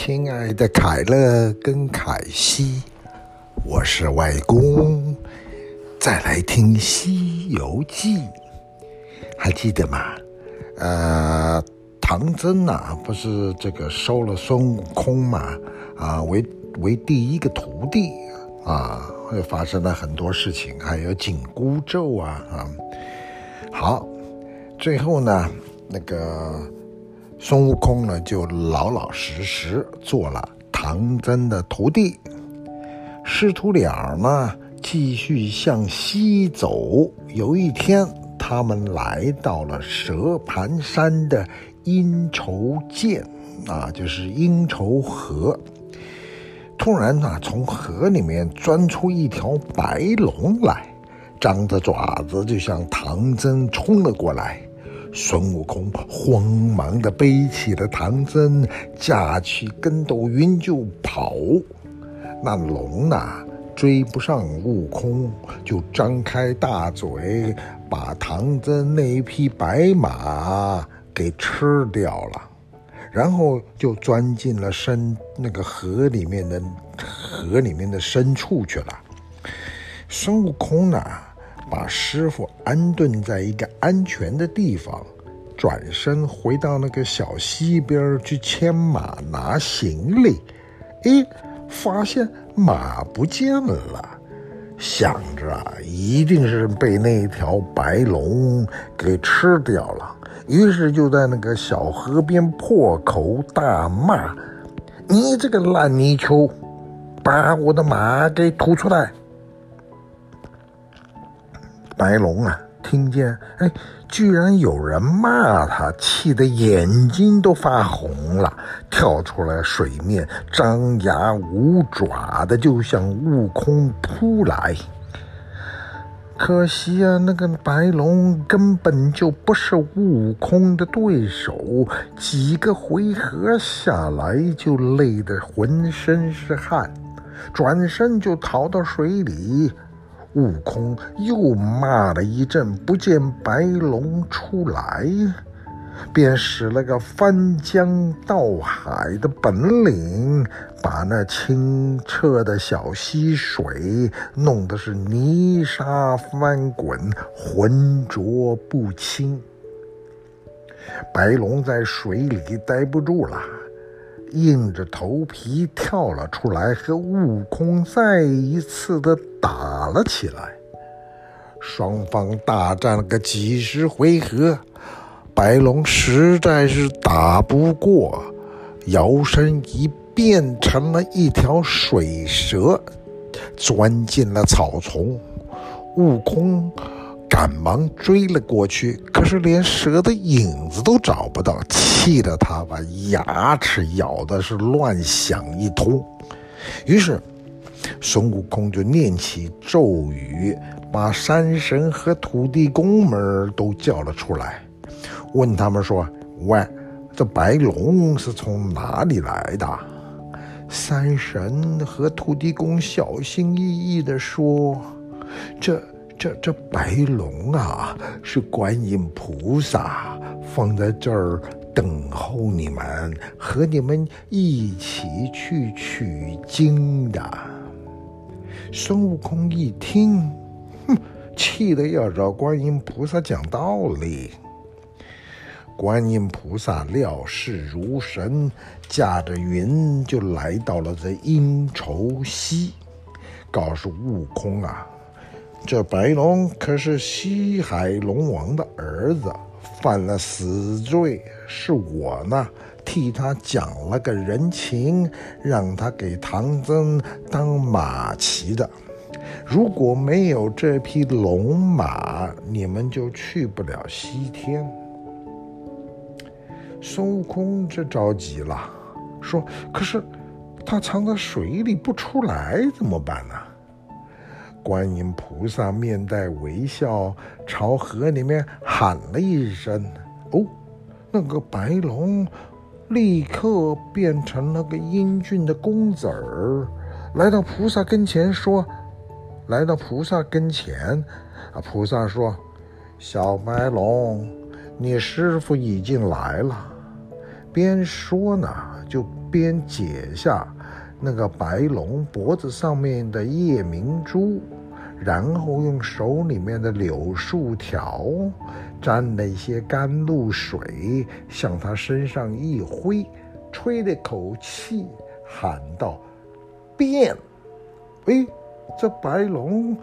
亲爱的凯乐跟凯西，我是外公，再来听《西游记》，还记得吗？呃，唐僧呐、啊，不是这个收了孙悟空嘛？啊，为为第一个徒弟啊，会发生了很多事情，还有紧箍咒啊啊。好，最后呢，那个。孙悟空呢，就老老实实做了唐僧的徒弟。师徒俩呢，继续向西走。有一天，他们来到了蛇盘山的阴愁涧，啊，就是阴愁河。突然呢，从河里面钻出一条白龙来，张着爪子就向唐僧冲了过来。孙悟空慌忙地背起了唐僧，架起跟斗云就跑。那龙呢，追不上悟空，就张开大嘴，把唐僧那匹白马给吃掉了，然后就钻进了深那个河里面的河里面的深处去了。孙悟空呢，把师傅安顿在一个安全的地方，转身回到那个小溪边去牵马拿行李，诶，发现马不见了，想着，一定是被那条白龙给吃掉了，于是就在那个小河边破口大骂：“你这个烂泥鳅，把我的马给吐出来！”白龙啊，听见，哎，居然有人骂他，气得眼睛都发红了，跳出来水面，张牙舞爪的就向悟空扑来。可惜啊，那个白龙根本就不是悟空的对手，几个回合下来就累得浑身是汗，转身就逃到水里。悟空又骂了一阵，不见白龙出来，便使了个翻江倒海的本领，把那清澈的小溪水弄得是泥沙翻滚，浑浊不清。白龙在水里待不住了。硬着头皮跳了出来，和悟空再一次的打了起来。双方大战了个几十回合，白龙实在是打不过，摇身一变成了一条水蛇，钻进了草丛。悟空。赶忙追了过去，可是连蛇的影子都找不到，气得他把牙齿咬的是乱响一通。于是，孙悟空就念起咒语，把山神和土地公们都叫了出来，问他们说：“喂，这白龙是从哪里来的？”山神和土地公小心翼翼地说：“这。”这这白龙啊，是观音菩萨放在这儿等候你们，和你们一起去取经的。孙悟空一听，哼，气得要找观音菩萨讲道理。观音菩萨料事如神，驾着云就来到了这阴愁溪，告诉悟空啊。这白龙可是西海龙王的儿子，犯了死罪，是我呢替他讲了个人情，让他给唐僧当马骑的。如果没有这匹龙马，你们就去不了西天。孙悟空这着急了，说：“可是他藏在水里不出来，怎么办呢？”观音菩萨面带微笑，朝河里面喊了一声：“哦！”那个白龙立刻变成了个英俊的公子儿，来到菩萨跟前说：“来到菩萨跟前，啊！”菩萨说：“小白龙，你师傅已经来了。”边说呢，就边解下那个白龙脖子上面的夜明珠，然后用手里面的柳树条沾了一些甘露水，向他身上一挥，吹了口气，喊道：“变！”哎，这白龙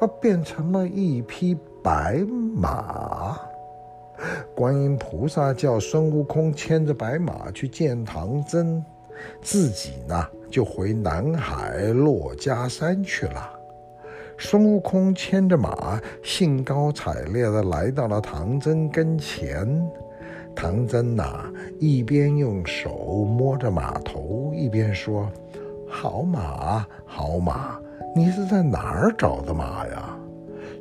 啊，变成了一匹白马。观音菩萨叫孙悟空牵着白马去见唐僧，自己呢就回南海珞珈山去了。孙悟空牵着马，兴高采烈地来到了唐僧跟前。唐僧呐，一边用手摸着马头，一边说：“好马，好马，你是在哪儿找的马呀？”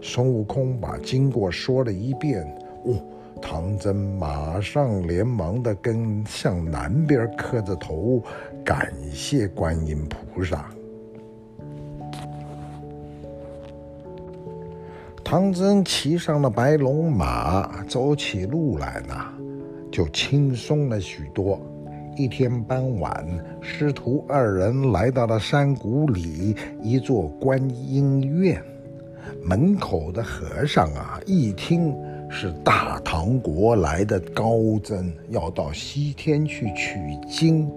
孙悟空把经过说了一遍。哦。唐僧马上连忙的跟向南边磕着头，感谢观音菩萨。唐僧骑上了白龙马，走起路来呢，就轻松了许多。一天傍晚，师徒二人来到了山谷里一座观音院，门口的和尚啊，一听。是大唐国来的高僧，要到西天去取经，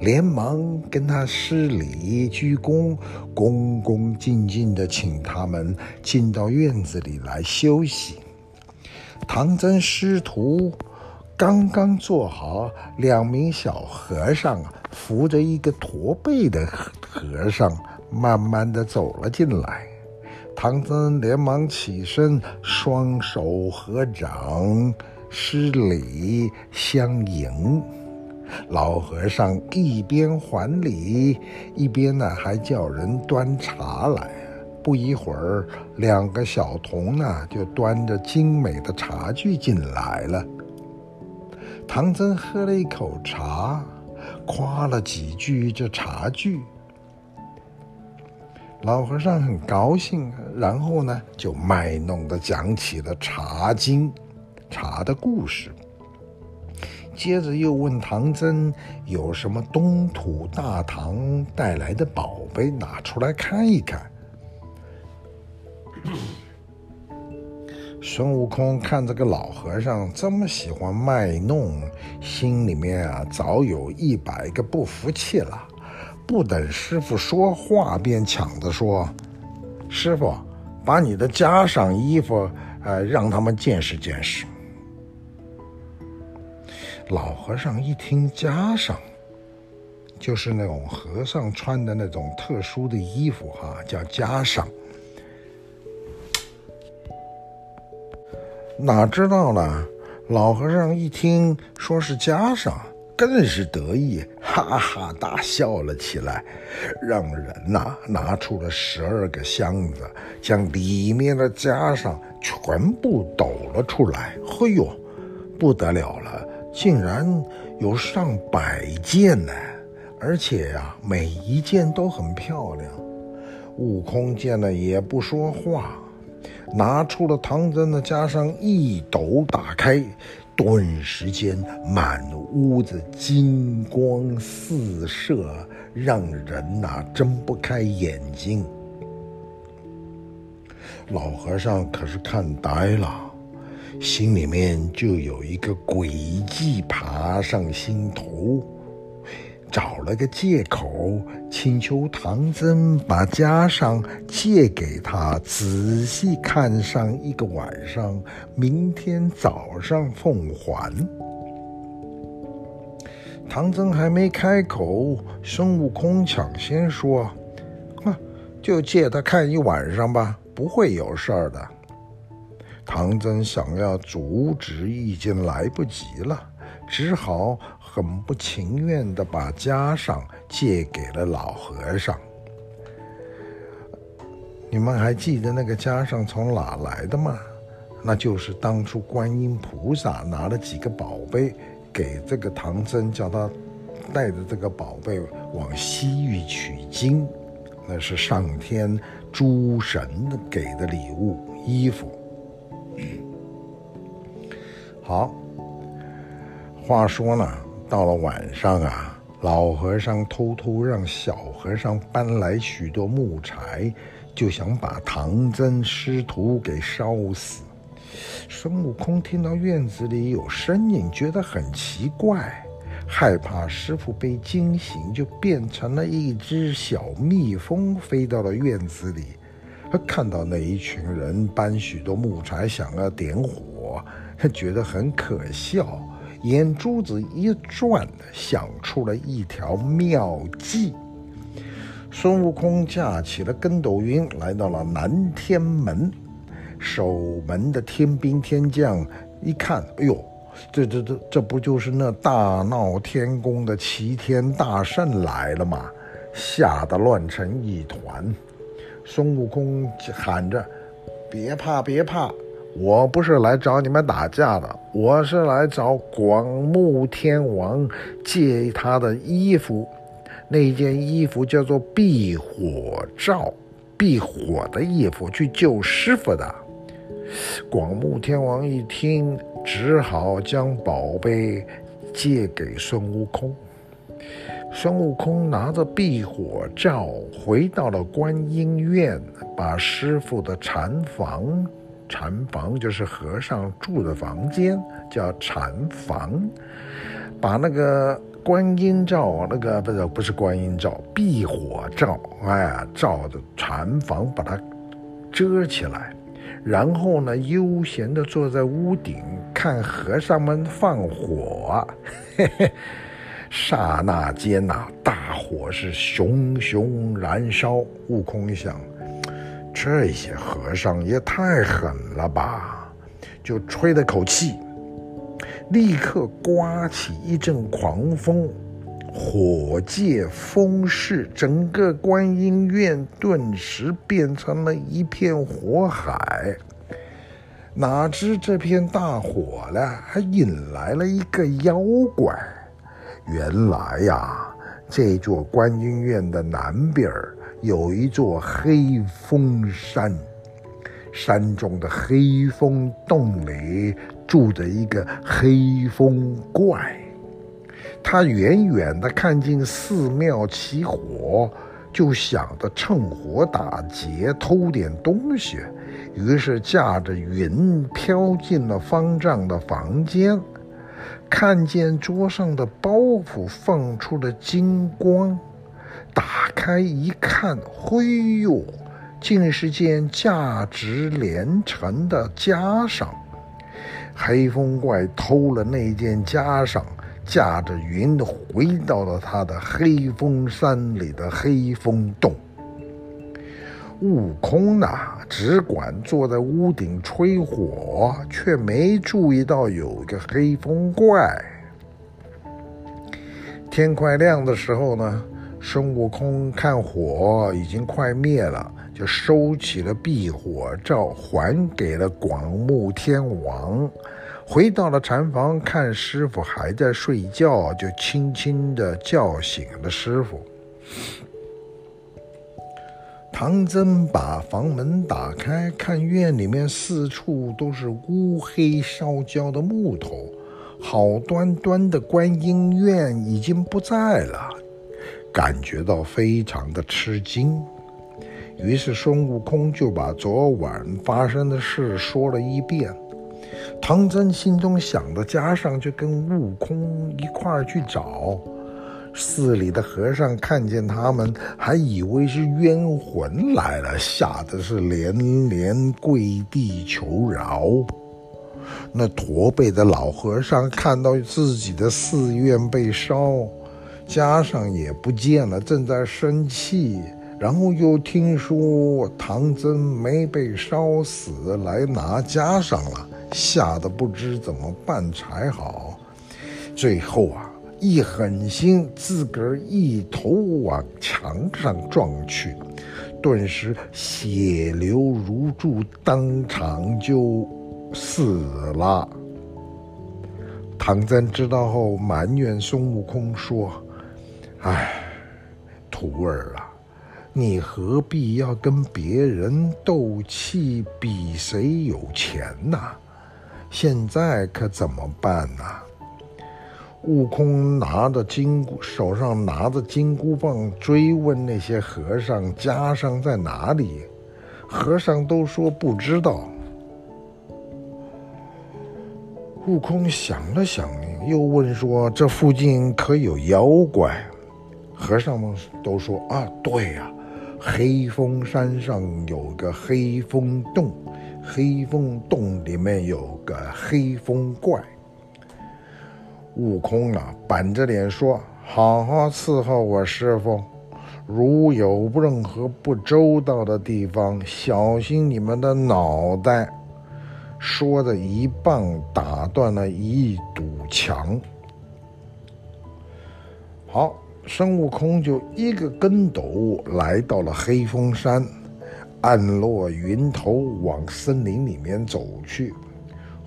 连忙跟他施礼鞠躬，恭恭敬敬地请他们进到院子里来休息。唐僧师徒刚刚坐好，两名小和尚扶着一个驼背的和尚，慢慢地走了进来。唐僧连忙起身，双手合掌，施礼相迎。老和尚一边还礼，一边呢还叫人端茶来。不一会儿，两个小童呢就端着精美的茶具进来了。唐僧喝了一口茶，夸了几句这茶具。老和尚很高兴，然后呢，就卖弄的讲起了茶经、茶的故事。接着又问唐僧有什么东土大唐带来的宝贝，拿出来看一看。孙悟空看这个老和尚这么喜欢卖弄，心里面啊早有一百个不服气了。不等师傅说话，便抢着说：“师傅，把你的袈裟衣服，呃，让他们见识见识。”老和尚一听袈裟，就是那种和尚穿的那种特殊的衣服，哈，叫袈裟。哪知道呢？老和尚一听说是袈裟。更是得意，哈哈大笑了起来，让人呐、拿出了十二个箱子，将里面的袈裟全部抖了出来。嘿呦，不得了了，竟然有上百件呢！而且呀、每一件都很漂亮。悟空见了也不说话，拿出了唐僧的袈裟，一抖打开。顿时间，满屋子金光四射，让人呐、睁不开眼睛。老和尚可是看呆了，心里面就有一个诡计爬上心头。找了个借口，请求唐僧把袈裟借给他，仔细看上一个晚上，明天早上奉还。唐僧还没开口，孙悟空抢先说：“哼，就借他看一晚上吧，不会有事儿的。”唐僧想要阻止，已经来不及了。只好很不情愿地把袈裟借给了老和尚。你们还记得那个袈裟从哪来的吗？那就是当初观音菩萨拿了几个宝贝给这个唐僧，叫他带着这个宝贝往西域取经，那是上天诸神给的礼物，衣服。好。话说呢，到了晚上啊，老和尚偷偷让小和尚搬来许多木柴，就想把唐僧师徒给烧死。孙悟空听到院子里有声音，觉得很奇怪，害怕师父被惊醒，就变成了一只小蜜蜂，飞到了院子里。他看到那一群人搬许多木柴，想要点火，他觉得很可笑。眼珠子一转，想出了一条妙计。孙悟空架起了筋斗云，来到了南天门。守门的天兵天将一看，哎呦，这这这这不就是那大闹天宫的齐天大圣来了吗？吓得乱成一团。孙悟空喊着：“别怕，别怕。”我不是来找你们打架的，我是来找广目天王借他的衣服。那件衣服叫做避火罩，避火的衣服，去救师傅的。广目天王一听，只好将宝贝借给孙悟空。孙悟空拿着避火罩回到了观音院，把师傅的禅房。禅房就是和尚住的房间，叫禅房。把那个观音罩，那个不是不是观音罩，避火罩，哎，罩着禅房，把它遮起来。然后呢，悠闲地坐在屋顶看和尚们放火。嘿嘿，刹那间呐，大火是熊熊燃烧。悟空想。这些和尚也太狠了吧！就吹了口气，立刻刮起一阵狂风，火借风势，整个观音院顿时变成了一片火海。哪知这片大火呢，还引来了一个妖怪。原来呀，这座观音院的南边。有一座黑风山，山中的黑风洞里住着一个黑风怪。他远远地看见寺庙起火，就想着趁火打劫，偷点东西。于是驾着云飘进了方丈的房间，看见桌上的包袱放出了金光。打开一看，嘿呦，竟是件价值连城的袈裟。黑风怪偷了那件袈裟，驾着云回到了他的黑风山里的黑风洞。悟空呢，只管坐在屋顶吹火，却没注意到有个黑风怪。天快亮的时候呢，孙悟空看火已经快灭了，就收起了避火罩，还给了广目天王。回到了禅房，看师傅还在睡觉，就轻轻地叫醒了师傅。唐僧把房门打开，看院里面四处都是乌黑烧焦的木头，好端端的观音院已经不在了。感觉到非常的吃惊，于是孙悟空就把昨晚发生的事说了一遍。唐僧心中想着，加上就跟悟空一块儿去找。寺里的和尚看见他们，还以为是冤魂来了，吓得是连连跪地求饶。那驼背的老和尚看到自己的寺院被烧。袈裟也不见了，正在生气，然后又听说唐僧没被烧死，来拿袈裟了，吓得不知怎么办才好。最后啊，一狠心，自个儿一头往墙上撞去，顿时血流如注，当场就死了。唐僧知道后，埋怨孙悟空说。唉，徒儿啊，你何必要跟别人斗气，比谁有钱呢？现在可怎么办呢？悟空拿着金箍，手上拿着金箍棒，追问那些和尚袈裟在哪里。和尚都说不知道。悟空想了想，又问说：“这附近可有妖怪？”和尚们都说：“啊，对呀，黑风山上有个黑风洞，黑风洞里面有个黑风怪。”悟空啊，板着脸说：“好好伺候我师傅，如有任何不周到的地方，小心你们的脑袋。”说着，一棒打断了一堵墙。好，孙悟空就一个跟斗来到了黑风山，按落云头往森林里面走去。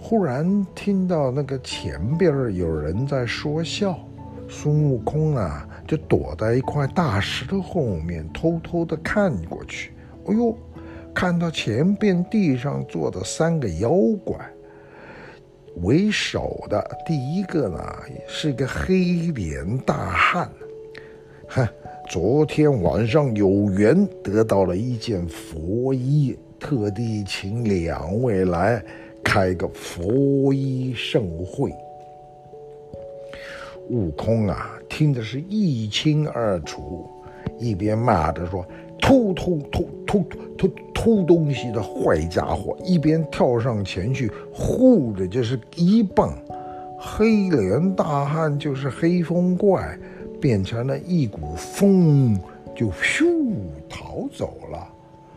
忽然听到那个前边有人在说笑，孙悟空啊就躲在一块大石头后面，偷偷的看过去。哎呦，看到前边地上坐着三个妖怪，为首的第一个呢是个黑脸大汉，哼，昨天晚上有缘得到了一件佛衣，特地请两位来。开个佛衣盛会，悟空啊，听的是一清二楚，一边骂着说：“偷偷偷偷偷偷东西的坏家伙！”一边跳上前去，呼的就是一棒，黑脸大汉就是黑风怪，变成了一股风，就咻逃走了。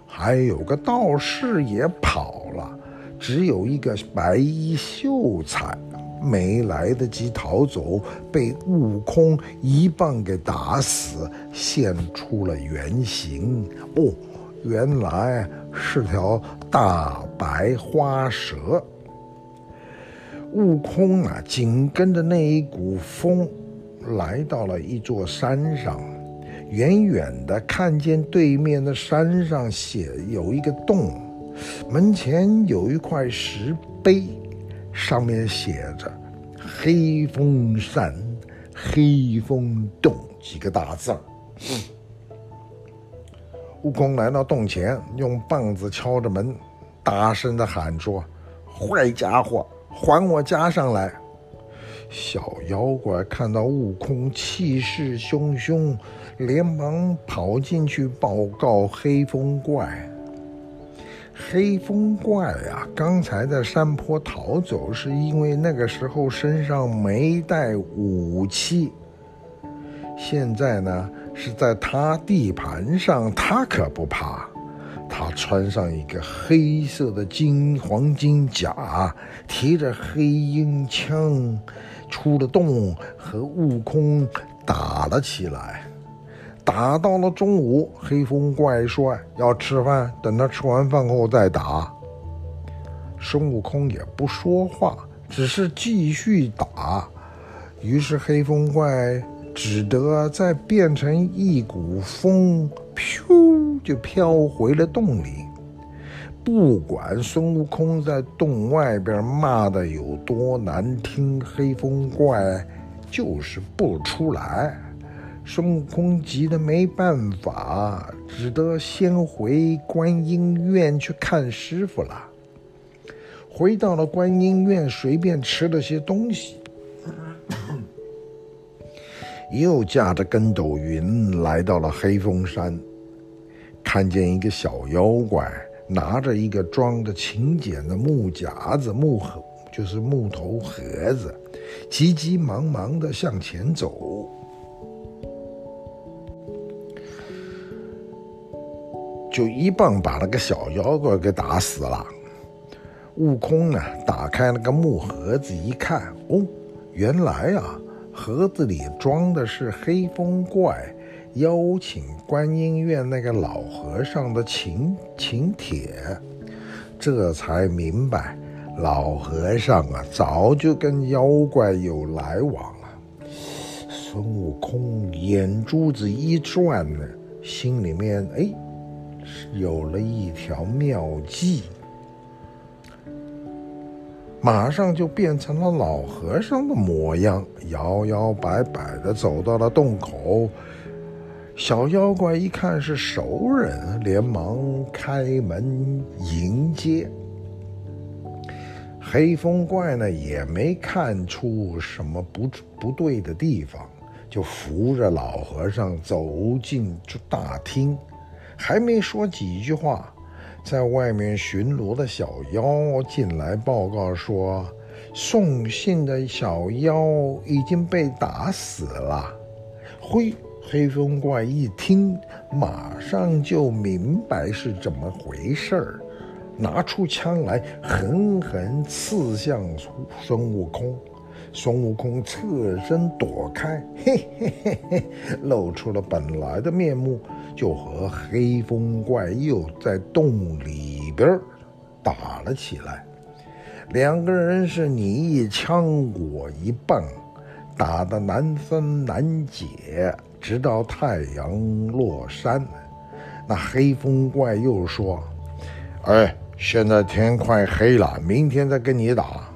还有个道士也跑了。只有一个白衣秀才没来得及逃走，被悟空一棒给打死，现出了原形。哦，原来是条大白花蛇。悟空啊，紧跟着那一股风，来到了一座山上，远远的看见对面的山上写有一个洞。门前有一块石碑，上面写着“黑风山黑风洞”几个大字儿。悟空来到洞前，用棒子敲着门，大声地喊说：“坏家伙，还我家上来！”小妖怪看到悟空气势汹汹，连忙跑进去报告黑风怪。黑风怪呀，刚才在山坡逃走，是因为那个时候身上没带武器。现在呢，是在他地盘上，他可不怕。他穿上一个黑色的金黄金甲，提着黑鹰枪，出了洞，和悟空打了起来。打到了中午，黑风怪说要吃饭，等他吃完饭后再打。孙悟空也不说话，只是继续打。于是黑风怪只得再变成一股风，咻就飘回了洞里。不管孙悟空在洞外边骂的有多难听，黑风怪就是不出来。孙悟空急得没办法，只得先回观音院去看师傅了。回到了观音院，随便吃了些东西，又驾着跟斗云来到了黑风山，看见一个小妖怪拿着一个装着请柬的木匣子、木盒，就是木头盒子，急急忙忙地向前走。就一棒把那个小妖怪给打死了。悟空呢，打开那个木盒子一看，哦，原来啊，盒子里装的是黑风怪邀请观音院那个老和尚的请请帖，这才明白，老和尚啊，早就跟妖怪有来往了。孙悟空眼珠子一转呢，心里面哎。有了一条妙计，马上就变成了老和尚的模样，摇摇摆摆地走到了洞口。小妖怪一看是熟人，连忙开门迎接。黑风怪呢，也没看出什么不不对的地方，就扶着老和尚走进大厅，还没说几句话，在外面巡逻的小妖进来报告说，送信的小妖已经被打死了。灰。黑风怪一听，马上就明白是怎么回事儿，拿出枪来，狠狠刺向孙悟空。孙悟空侧身躲开，嘿嘿嘿嘿，露出了本来的面目，就和黑风怪又在洞里边打了起来。两个人是你一枪我一棒，打得难分难解。直到太阳落山，那黑风怪又说：“哎，现在天快黑了，明天再跟你打。”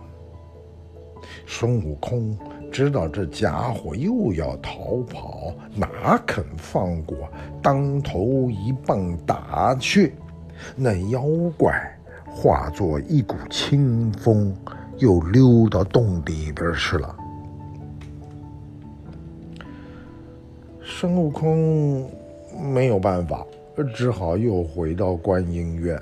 孙悟空知道这家伙又要逃跑，哪肯放过，当头一棒打去，那妖怪化作一股清风，又溜到洞里边去了。孙悟空没有办法，只好又回到观音院。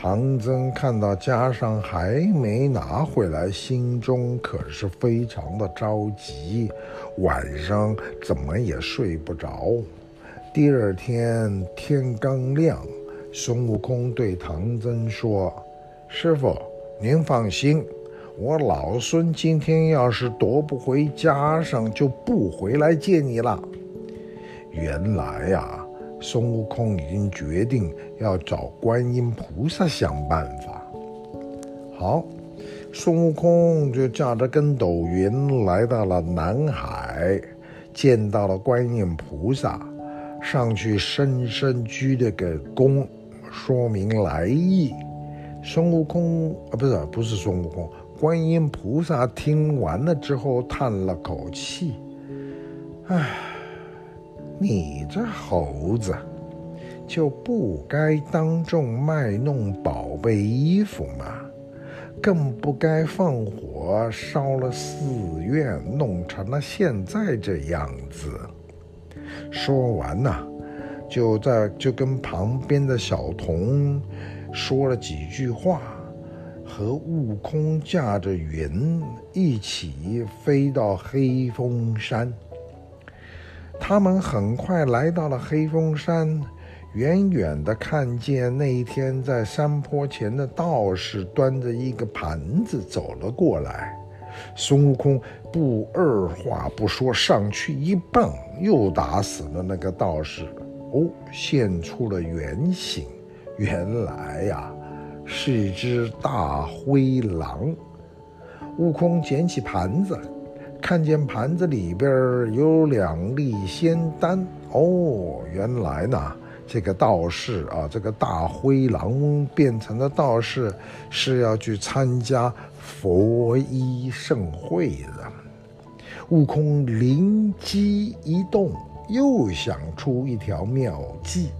唐僧看到袈裟还没拿回来，心中可是非常的着急，晚上怎么也睡不着。第二天天刚亮，孙悟空对唐僧说：“师傅，您放心，我老孙今天要是夺不回袈裟，就不回来见你了。”原来呀、啊，孙悟空已经决定要找观音菩萨想办法。好，孙悟空就驾着跟斗云来到了南海，见到了观音菩萨，上去深深鞠了个躬，说明来意。孙悟空啊，不是不是孙悟空，观音菩萨听完了之后叹了口气，唉。你这猴子，就不该当众卖弄宝贝衣服吗？更不该放火烧了寺院，弄成了现在这样子。说完呐，就在就跟旁边的小童说了几句话，和悟空驾着云一起飞到黑风山。他们很快来到了黑风山，远远地看见那一天在山坡前的道士端着一个盘子走了过来。孙悟空不二话不说，上去一棒，又打死了那个道士。哦，现出了原形，原来呀，是一只大灰狼。悟空捡起盘子。看见盘子里边有两粒仙丹哦，原来呢，这个道士啊，这个大灰狼变成的道士是要去参加佛衣盛会的。悟空灵机一动，又想出一条妙计，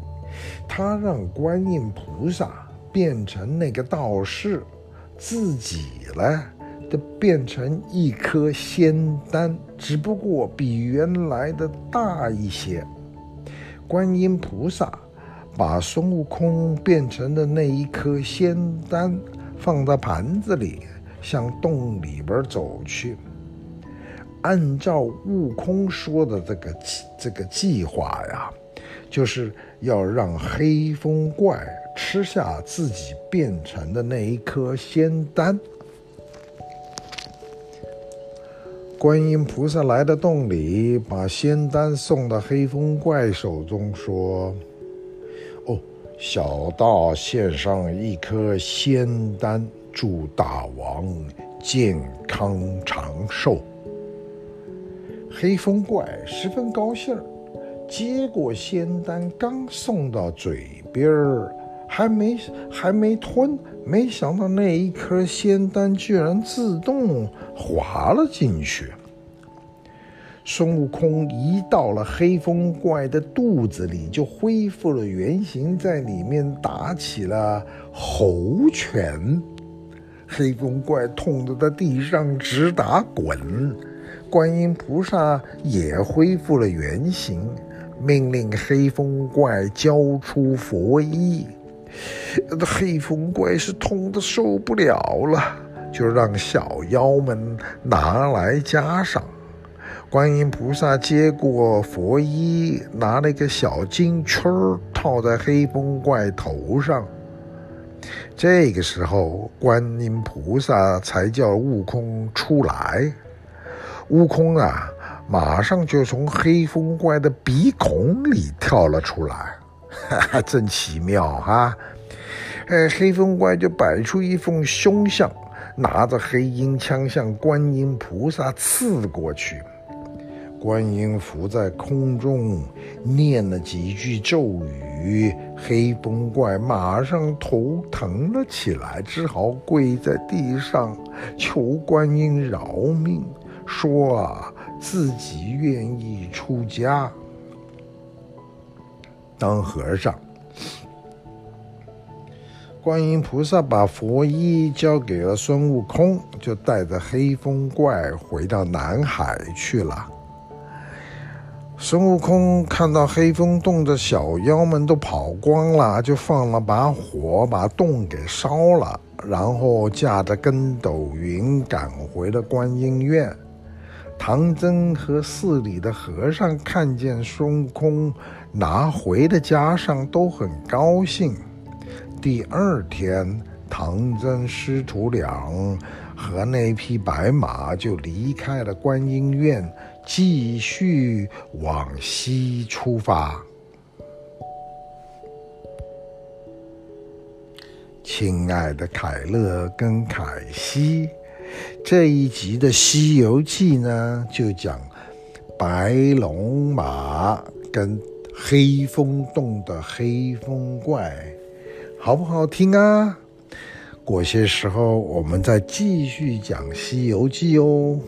他让观音菩萨变成那个道士，自己呢，的变成一颗仙丹，只不过比原来的大一些。观音菩萨把孙悟空变成的那一颗仙丹放在盘子里，向洞里边走去。按照悟空说的这个这个计划呀，就是要让黑风怪吃下自己变成的那一颗仙丹。观音菩萨来到洞里，把仙丹送到黑风怪手中，说：“哦，小道献上一颗仙丹，祝大王健康长寿。”黑风怪十分高兴，接过仙丹，刚送到嘴边儿，还没还没吞，没想到那一颗仙丹居然自动滑了进去。孙悟空一到了黑风怪的肚子里，就恢复了原形，在里面打起了猴拳。黑风怪痛得在地上直打滚，观音菩萨也恢复了原形，命令黑风怪交出佛衣。那黑风怪是痛得受不了了，就让小妖们拿来加上。观音菩萨接过佛衣，拿了一个小金圈套在黑风怪头上。这个时候，观音菩萨才叫悟空出来。悟空啊，马上就从黑风怪的鼻孔里跳了出来，哈哈，真奇妙哈！哎，黑风怪就摆出一副凶相，拿着黑鹰枪向观音菩萨刺过去。观音浮在空中，念了几句咒语，黑风怪马上头疼了起来，只好跪在地上求观音饶命，说啊，自己愿意出家当和尚。观音菩萨把佛衣交给了孙悟空，就带着黑风怪回到南海去了。孙悟空看到黑风洞的小妖们都跑光了，就放了把火，把洞给烧了，然后驾着筋斗云赶回了观音院。唐僧和寺里的和尚看见孙悟空拿回的袈裟，都很高兴。第二天，唐僧师徒俩和那匹白马就离开了观音院。继续往西出发。亲爱的凯乐跟凯西，这一集的《西游记》呢，就讲白龙马跟黑风洞的黑风怪，好不好听啊？过些时候我们再继续讲《西游记》哦。